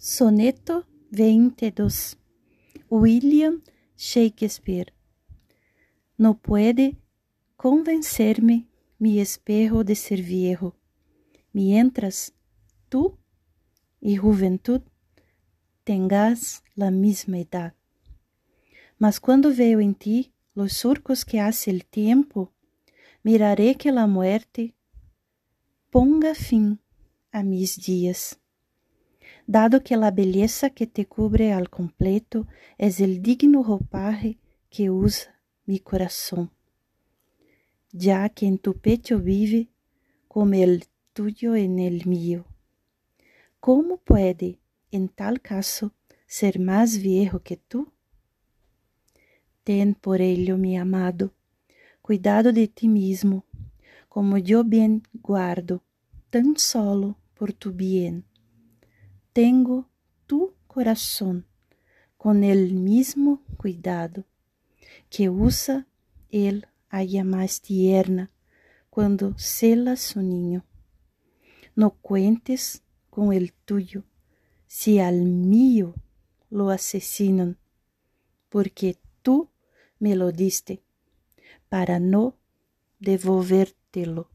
Soneto 22 William Shakespeare No puede convencerme mi espejo de ser viejo, mientras tú y juventud tengas la misma edad. Mas cuando veo en ti los surcos que hace el tiempo, miraré que la muerte ponga fin a mis días dado que la belleza que te cubre al completo es el digno ropaje que usa mi corazón, ya que en tu pecho vive como el tuyo en el mío. ¿Cómo puede, en tal caso, ser más viejo que tú? Ten por ello, mi amado, cuidado de ti mismo, como yo bien guardo, tan solo por tu bien tengo tu corazón con el mismo cuidado que usa el haya más tierna cuando cela su niño. No cuentes con el tuyo si al mío lo asesinan, porque tú me lo diste para no devolvértelo.